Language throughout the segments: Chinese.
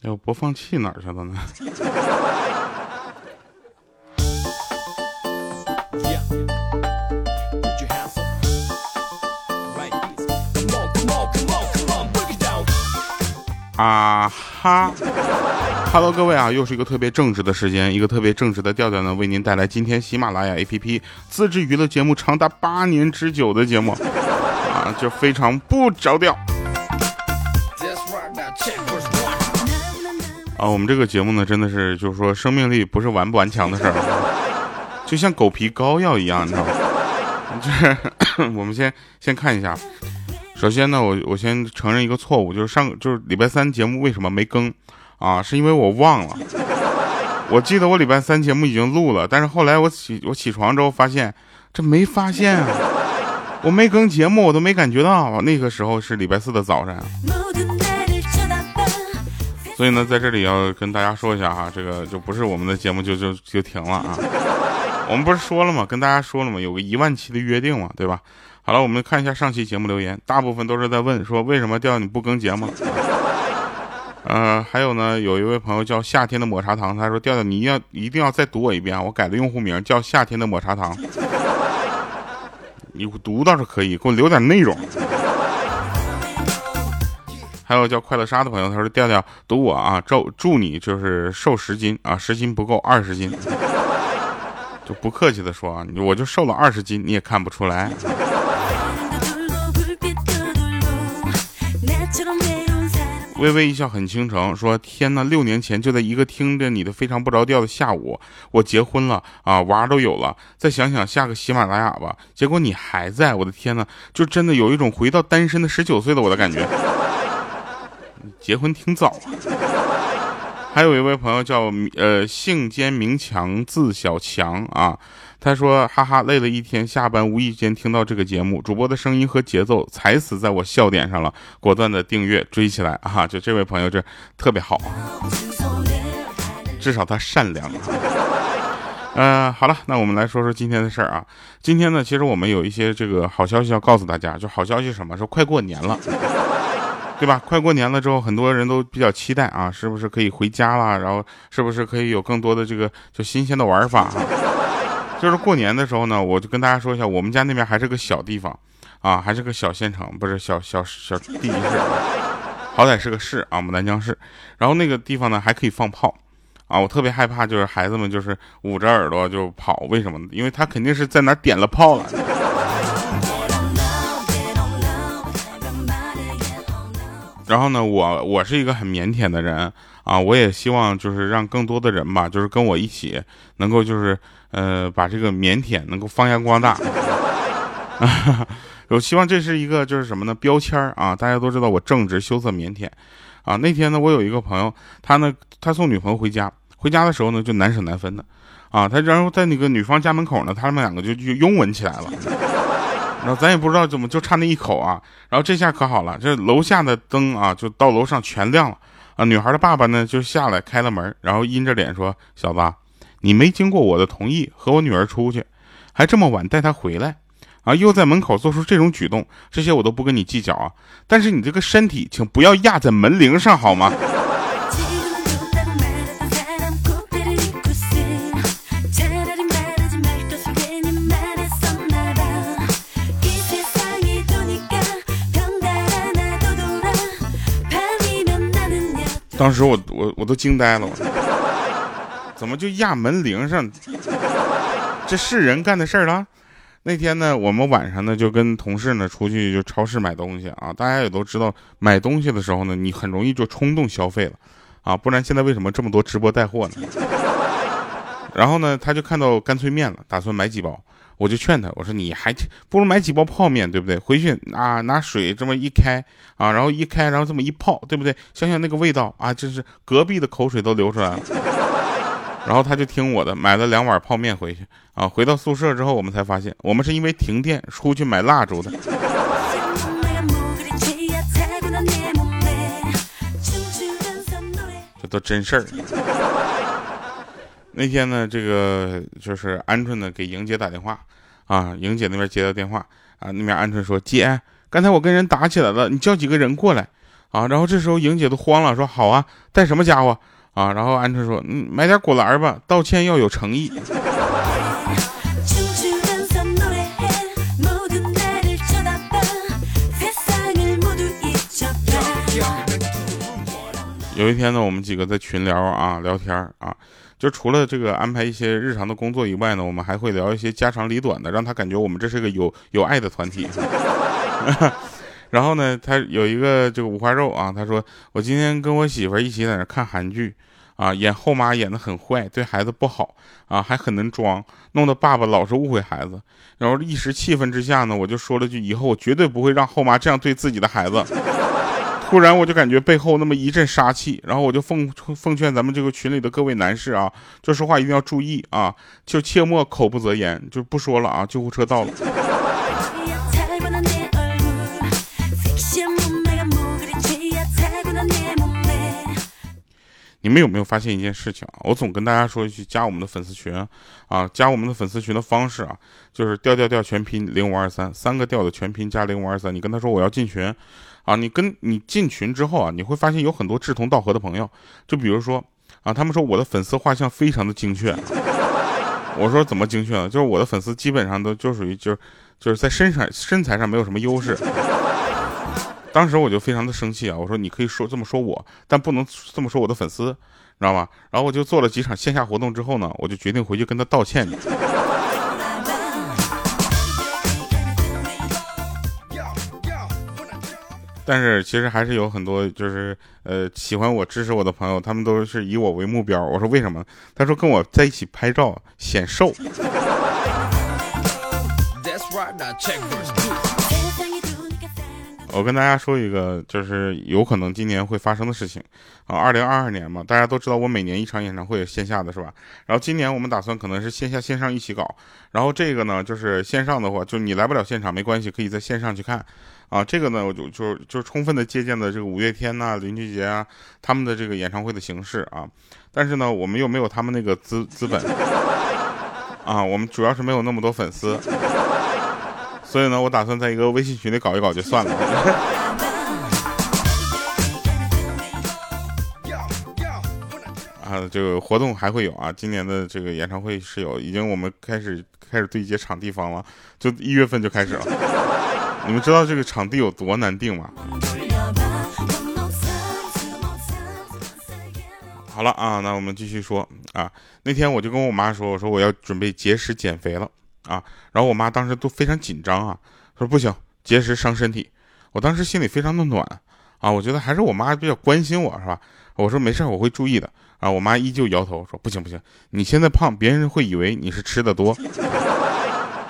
哎，我播放器哪儿去了呢？啊哈，Hello，各位啊，又是一个特别正直的时间，一个特别正直的调调呢，为您带来今天喜马拉雅 APP 自制娱乐节目长达八年之久的节目啊，就非常不着调啊。我们这个节目呢，真的是就是说生命力不是顽不顽强的事儿，就像狗皮膏药一样，你知道吗？就是 我们先先看一下。首先呢，我我先承认一个错误，就是上就是礼拜三节目为什么没更啊？是因为我忘了。我记得我礼拜三节目已经录了，但是后来我起我起床之后发现这没发现啊，我没更节目，我都没感觉到。那个时候是礼拜四的早上，所以呢，在这里要跟大家说一下哈，这个就不是我们的节目就就就停了啊。我们不是说了吗？跟大家说了吗？有个一万期的约定嘛，对吧？好了，我们看一下上期节目留言，大部分都是在问说为什么调你不更节目。呃，还有呢，有一位朋友叫夏天的抹茶糖，他说调调你要一定要再读我一遍啊，我改的用户名叫夏天的抹茶糖。你读倒是可以，给我留点内容。还有叫快乐沙的朋友，他说调调读我啊，祝祝你就是瘦十斤啊，十斤不够二十斤。就不客气的说啊，我就瘦了二十斤，你也看不出来。微微一笑很倾城，说天呐，六年前就在一个听着你的非常不着调的下午，我结婚了啊，娃都有了。再想想下个喜马拉雅吧，结果你还在，我的天呐，就真的有一种回到单身的十九岁的我的感觉。结婚挺早。还有一位朋友叫呃姓兼名强字小强啊。他说：“哈哈，累了一天，下班无意间听到这个节目，主播的声音和节奏踩死在我笑点上了，果断的订阅追起来啊！就这位朋友这特别好，至少他善良。嗯，好了，那我们来说说今天的事儿啊。今天呢，其实我们有一些这个好消息要告诉大家，就好消息什么？说快过年了，对吧？快过年了之后，很多人都比较期待啊，是不是可以回家了？然后是不是可以有更多的这个就新鲜的玩法？” 就是过年的时候呢，我就跟大家说一下，我们家那边还是个小地方，啊，还是个小县城，不是小小小地级市，好歹是个市啊，牡丹江市。然后那个地方呢还可以放炮，啊，我特别害怕，就是孩子们就是捂着耳朵就跑，为什么呢？因为他肯定是在哪点了炮了。然后呢，我我是一个很腼腆的人啊，我也希望就是让更多的人吧，就是跟我一起能够就是。呃，把这个腼腆能够发扬光大，我希望这是一个就是什么呢？标签啊！大家都知道我正直、羞涩、腼腆啊。那天呢，我有一个朋友，他呢，他送女朋友回家，回家的时候呢，就难舍难分的啊。他然后在那个女方家门口呢，他们两个就就拥吻起来了。然后咱也不知道怎么就差那一口啊。然后这下可好了，这楼下的灯啊，就到楼上全亮了啊。女孩的爸爸呢，就下来开了门，然后阴着脸说：“小子。”你没经过我的同意和我女儿出去，还这么晚带她回来，啊，又在门口做出这种举动，这些我都不跟你计较啊。但是你这个身体，请不要压在门铃上好吗？当时我我我都惊呆了。怎么就压门铃上？这是人干的事儿了。那天呢，我们晚上呢就跟同事呢出去就超市买东西啊。大家也都知道，买东西的时候呢，你很容易就冲动消费了啊。不然现在为什么这么多直播带货呢？然后呢，他就看到干脆面了，打算买几包。我就劝他，我说你还不如买几包泡面，对不对？回去啊，拿水这么一开啊，然后一开，然后这么一泡，对不对？想想那个味道啊，真是隔壁的口水都流出来了。然后他就听我的，买了两碗泡面回去啊。回到宿舍之后，我们才发现，我们是因为停电出去买蜡烛的。这都真事儿。那天呢，这个就是鹌鹑呢给莹姐打电话啊，莹姐那边接到电话啊，那边鹌鹑说：“姐，刚才我跟人打起来了，你叫几个人过来。”啊，然后这时候莹姐都慌了，说好啊，带什么家伙啊？然后鹌鹑说，嗯，买点果篮吧，道歉要有诚意。有一天呢，我们几个在群聊啊，聊天啊，就除了这个安排一些日常的工作以外呢，我们还会聊一些家长里短的，让他感觉我们这是个有有爱的团体。然后呢，他有一个这个五花肉啊，他说我今天跟我媳妇一起在那看韩剧啊，演后妈演的很坏，对孩子不好啊，还很能装，弄得爸爸老是误会孩子。然后一时气愤之下呢，我就说了句以后我绝对不会让后妈这样对自己的孩子。突然我就感觉背后那么一阵杀气，然后我就奉奉劝咱们这个群里的各位男士啊，就说话一定要注意啊，就切莫口不择言，就不说了啊，救护车到了。你们有没有发现一件事情啊？我总跟大家说一句，加我们的粉丝群啊，加我们的粉丝群的方式啊，就是调调调全拼零五二三，三个调的全拼加零五二三，你跟他说我要进群。啊，你跟你进群之后啊，你会发现有很多志同道合的朋友。就比如说啊，他们说我的粉丝画像非常的精确。我说怎么精确呢？就是我的粉丝基本上都就属于就是就是在身上身材上没有什么优势。当时我就非常的生气啊，我说你可以说这么说我，但不能这么说我的粉丝，知道吗？然后我就做了几场线下活动之后呢，我就决定回去跟他道歉。但是其实还是有很多就是呃喜欢我支持我的朋友，他们都是以我为目标。我说为什么？他说跟我在一起拍照显瘦。我跟大家说一个就是有可能今年会发生的事情啊，二零二二年嘛，大家都知道我每年一场演唱会线下的是吧？然后今年我们打算可能是线下线上一起搞，然后这个呢就是线上的话，就你来不了现场没关系，可以在线上去看。啊，这个呢，我就就就充分的借鉴了这个五月天呐、林俊杰啊他们的这个演唱会的形式啊，但是呢，我们又没有他们那个资资本 啊，我们主要是没有那么多粉丝，所以呢，我打算在一个微信群里搞一搞就算了。啊，这个活动还会有啊，今年的这个演唱会是有，已经我们开始开始对接场地方了，就一月份就开始了。你们知道这个场地有多难定吗？好了啊，那我们继续说啊。那天我就跟我妈说，我说我要准备节食减肥了啊。然后我妈当时都非常紧张啊，说不行，节食伤身体。我当时心里非常的暖啊，我觉得还是我妈比较关心我是吧？我说没事，我会注意的啊。我妈依旧摇头说不行不行，你现在胖，别人会以为你是吃的多。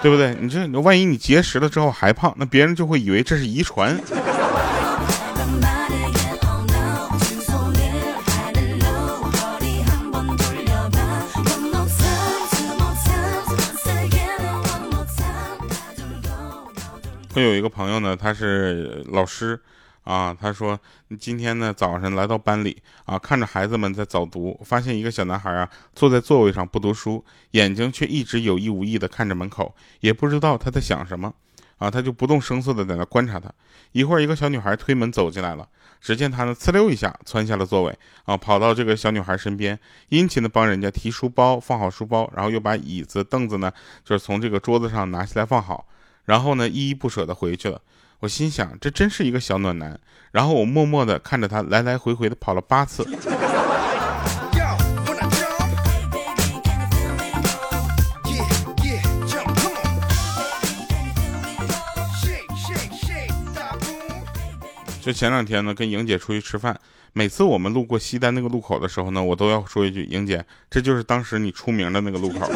对不对？你这万一你节食了之后还胖，那别人就会以为这是遗传。我有一个朋友呢，他是老师。啊，他说，今天呢早上来到班里啊，看着孩子们在早读，发现一个小男孩啊坐在座位上不读书，眼睛却一直有意无意的看着门口，也不知道他在想什么，啊，他就不动声色的在那观察他。一会儿，一个小女孩推门走进来了，只见他呢呲溜一下窜下了座位，啊，跑到这个小女孩身边，殷勤的帮人家提书包，放好书包，然后又把椅子凳子呢，就是从这个桌子上拿下来放好，然后呢依依不舍的回去了。我心想，这真是一个小暖男。然后我默默地看着他来来回回的跑了八次。就前两天呢，跟莹姐出去吃饭，每次我们路过西单那个路口的时候呢，我都要说一句：“莹姐，这就是当时你出名的那个路口。”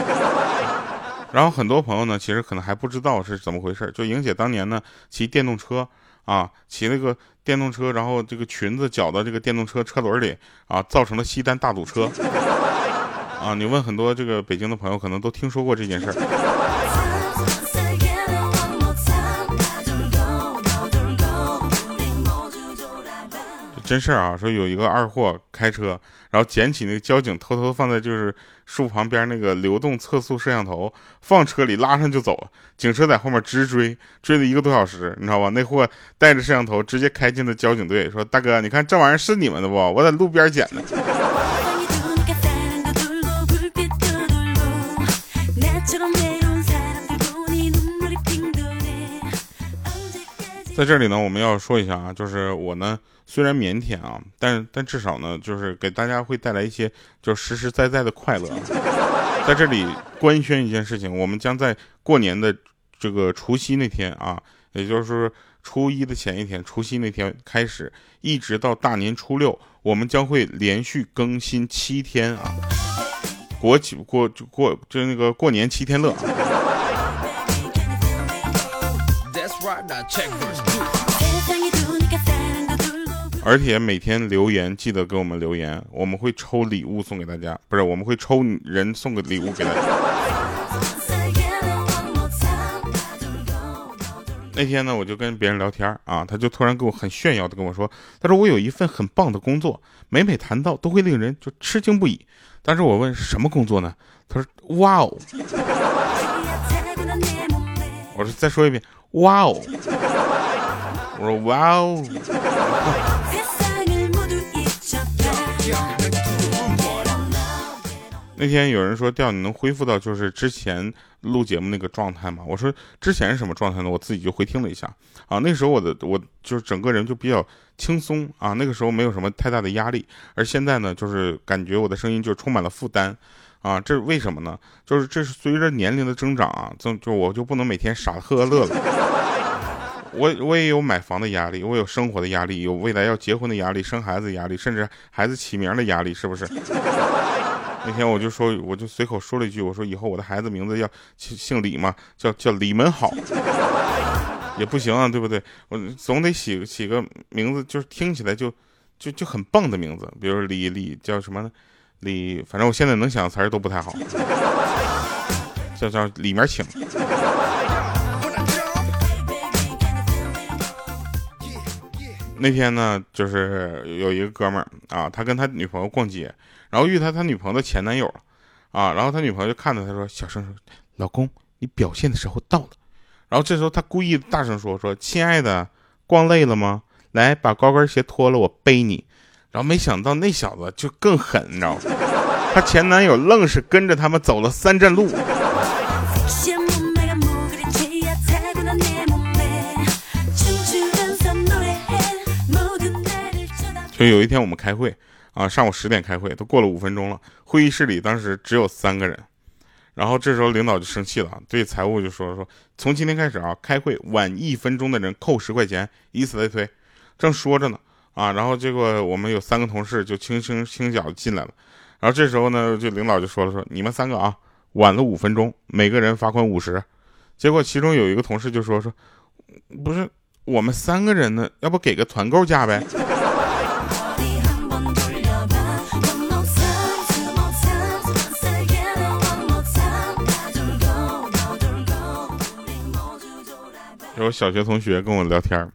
然后很多朋友呢，其实可能还不知道是怎么回事。就莹姐当年呢，骑电动车啊，骑那个电动车，然后这个裙子绞到这个电动车车轮里啊，造成了西单大堵车。啊，你问很多这个北京的朋友，可能都听说过这件事儿。真事儿啊，说有一个二货开车，然后捡起那个交警偷偷放在就是树旁边那个流动测速摄像头，放车里拉上就走了。警车在后面直追，追了一个多小时，你知道吧？那货带着摄像头直接开进了交警队，说：“大哥，你看这玩意儿是你们的不？我在路边捡的。”在这里呢，我们要说一下啊，就是我呢虽然腼腆啊，但但至少呢，就是给大家会带来一些就实实在在的快乐。在这里官宣一件事情，我们将在过年的这个除夕那天啊，也就是初一的前一天，除夕那天开始，一直到大年初六，我们将会连续更新七天啊，国几过过就那个过年七天乐。而且每天留言记得给我们留言，我们会抽礼物送给大家，不是我们会抽人送个礼物给大家。那天呢，我就跟别人聊天啊，他就突然跟我很炫耀的跟我说，他说我有一份很棒的工作，每每谈到都会令人就吃惊不已。但是我问什么工作呢？他说哇哦，我说再说一遍，哇哦，我说哇哦。那天有人说调你能恢复到就是之前录节目那个状态吗？我说之前是什么状态呢？我自己就回听了一下啊，那时候我的我就是整个人就比较轻松啊，那个时候没有什么太大的压力，而现在呢，就是感觉我的声音就充满了负担啊，这是为什么呢？就是这是随着年龄的增长啊，就就我就不能每天傻呵呵乐了，我我也有买房的压力，我有生活的压力，有未来要结婚的压力，生孩子的压力，甚至孩子起名的压力，是不是？那天我就说，我就随口说了一句，我说以后我的孩子名字要姓姓李嘛，叫叫李门好，也不行啊，对不对？我总得起起个名字，就是听起来就就就很棒的名字，比如李李叫什么呢？李，反正我现在能想的词儿都不太好，叫叫里面请。那天呢，就是有一个哥们儿啊，他跟他女朋友逛街。然后遇他他女朋友的前男友了，啊，然后他女朋友就看着他说：“小声说，老公，你表现的时候到了。”然后这时候他故意大声说：“说亲爱的，逛累了吗？来把高跟鞋脱了，我背你。”然后没想到那小子就更狠，你知道吗？他前男友愣是跟着他们走了三站路。就有一天我们开会。啊，上午十点开会，都过了五分钟了。会议室里当时只有三个人，然后这时候领导就生气了，对财务就说说，从今天开始啊，开会晚一分钟的人扣十块钱，以此类推。正说着呢，啊，然后结果我们有三个同事就轻轻轻脚进来了，然后这时候呢，就领导就说了说，你们三个啊，晚了五分钟，每个人罚款五十。结果其中有一个同事就说说，不是我们三个人呢，要不给个团购价呗？有小学同学跟我聊天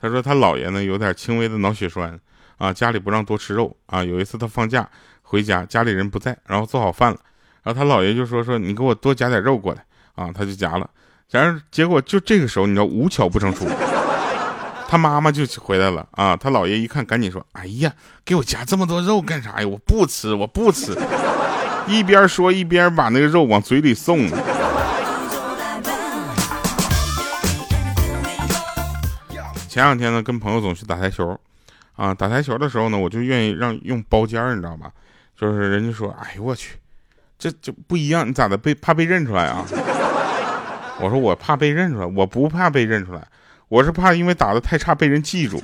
他说他姥爷呢有点轻微的脑血栓啊，家里不让多吃肉啊。有一次他放假回家，家里人不在，然后做好饭了，然后他姥爷就说说你给我多夹点肉过来啊，他就夹了，夹上结果就这个时候你知道无巧不成书，他妈妈就回来了啊，他姥爷一看赶紧说，哎呀，给我夹这么多肉干啥呀？我不吃，我不吃，一边说一边把那个肉往嘴里送。前两天呢，跟朋友总去打台球，啊，打台球的时候呢，我就愿意让用包间，你知道吧？就是人家说，哎呦我去，这就不一样，你咋的被怕被认出来啊？我说我怕被认出来，我不怕被认出来，我是怕因为打的太差被人记住。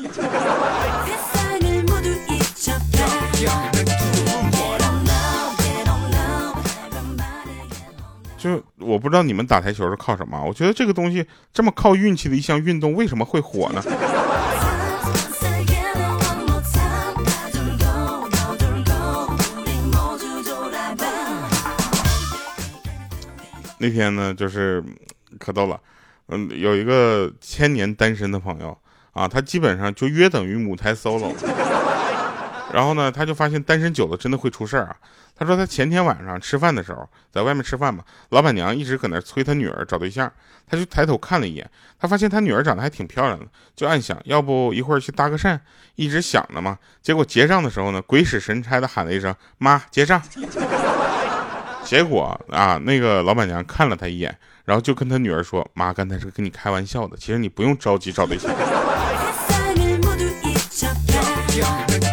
我不知道你们打台球是靠什么？我觉得这个东西这么靠运气的一项运动，为什么会火呢？那天呢，就是可逗了，嗯，有一个千年单身的朋友啊，他基本上就约等于母胎 solo。然后呢，他就发现单身久了真的会出事儿啊。他说他前天晚上吃饭的时候，在外面吃饭嘛，老板娘一直搁那催他女儿找对象，他就抬头看了一眼，他发现他女儿长得还挺漂亮的，就暗想要不一会儿去搭个讪，一直想着嘛。结果结账的时候呢，鬼使神差的喊了一声“妈，结账”。结果啊，那个老板娘看了他一眼，然后就跟他女儿说：“妈，刚才是跟你开玩笑的，其实你不用着急找对象。”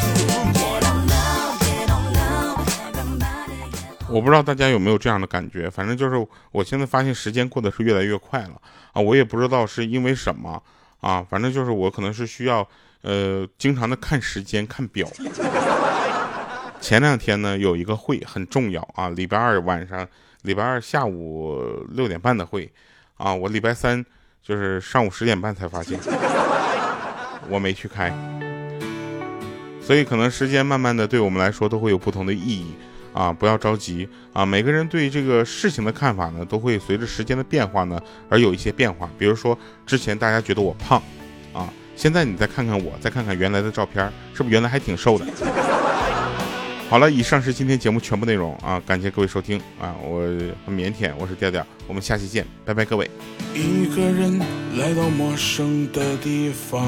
我不知道大家有没有这样的感觉，反正就是我现在发现时间过得是越来越快了啊！我也不知道是因为什么啊，反正就是我可能是需要呃经常的看时间看表。前两天呢有一个会很重要啊，礼拜二晚上，礼拜二下午六点半的会啊，我礼拜三就是上午十点半才发现我没去开，所以可能时间慢慢的对我们来说都会有不同的意义。啊，不要着急啊！每个人对这个事情的看法呢，都会随着时间的变化呢而有一些变化。比如说，之前大家觉得我胖，啊，现在你再看看我，再看看原来的照片，是不是原来还挺瘦的？好了，以上是今天节目全部内容啊！感谢各位收听啊！我很腼腆，我是调调，我们下期见，拜拜，各位。一个人来到陌生的地方。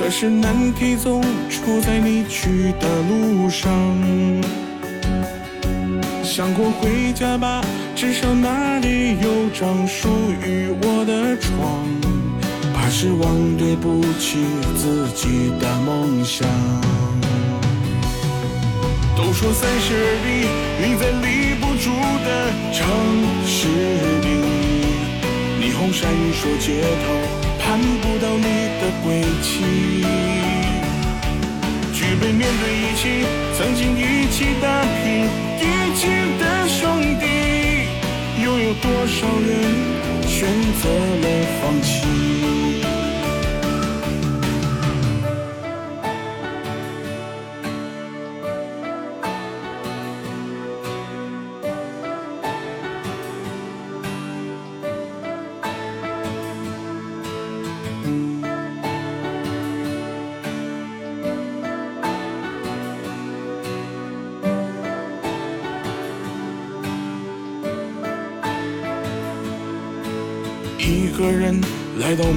可是难题总出在你去的路上。想过回家吧，至少那里有张属于我的床。怕是忘对不起自己的梦想。都说三十而立，你在立不住的城市里，霓虹闪烁街头。看不到你的轨迹，举杯面对一起，曾经一起打拼一起的兄弟，又有多少人选择了放弃？